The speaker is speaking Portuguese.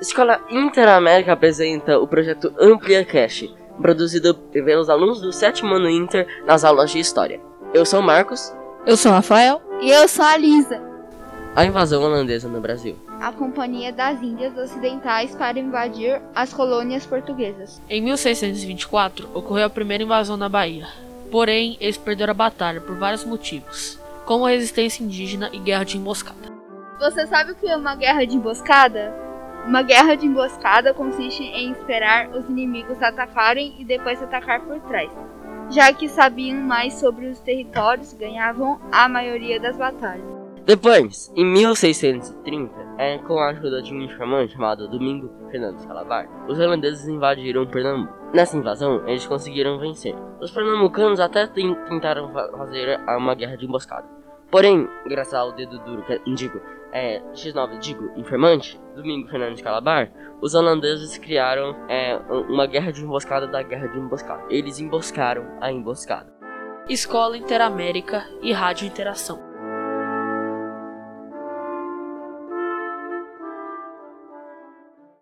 Escola Interamérica apresenta o projeto Amplia Cash, produzido pelos alunos do sétimo ano Inter nas aulas de História. Eu sou o Marcos. Eu sou o Rafael. E eu sou a Lisa. A invasão holandesa no Brasil. A Companhia das Índias Ocidentais para invadir as colônias portuguesas. Em 1624, ocorreu a primeira invasão na Bahia. Porém, eles perderam a batalha por vários motivos, como resistência indígena e guerra de emboscada. Você sabe o que é uma guerra de emboscada? Uma guerra de emboscada consiste em esperar os inimigos atacarem e depois atacar por trás. Já que sabiam mais sobre os territórios, ganhavam a maioria das batalhas. Depois, em 1630, é, com a ajuda de um informante chamado Domingo Fernando Calabar, os holandeses invadiram Pernambuco. Nessa invasão, eles conseguiram vencer. Os pernambucanos até tentaram fazer uma guerra de emboscada. Porém, graças ao dedo duro, que digo, é, X9, digo, informante, Domingo Fernandes Calabar, os holandeses criaram é, uma guerra de emboscada da guerra de emboscada. Eles emboscaram a emboscada. Escola Interamérica e Rádio Interação.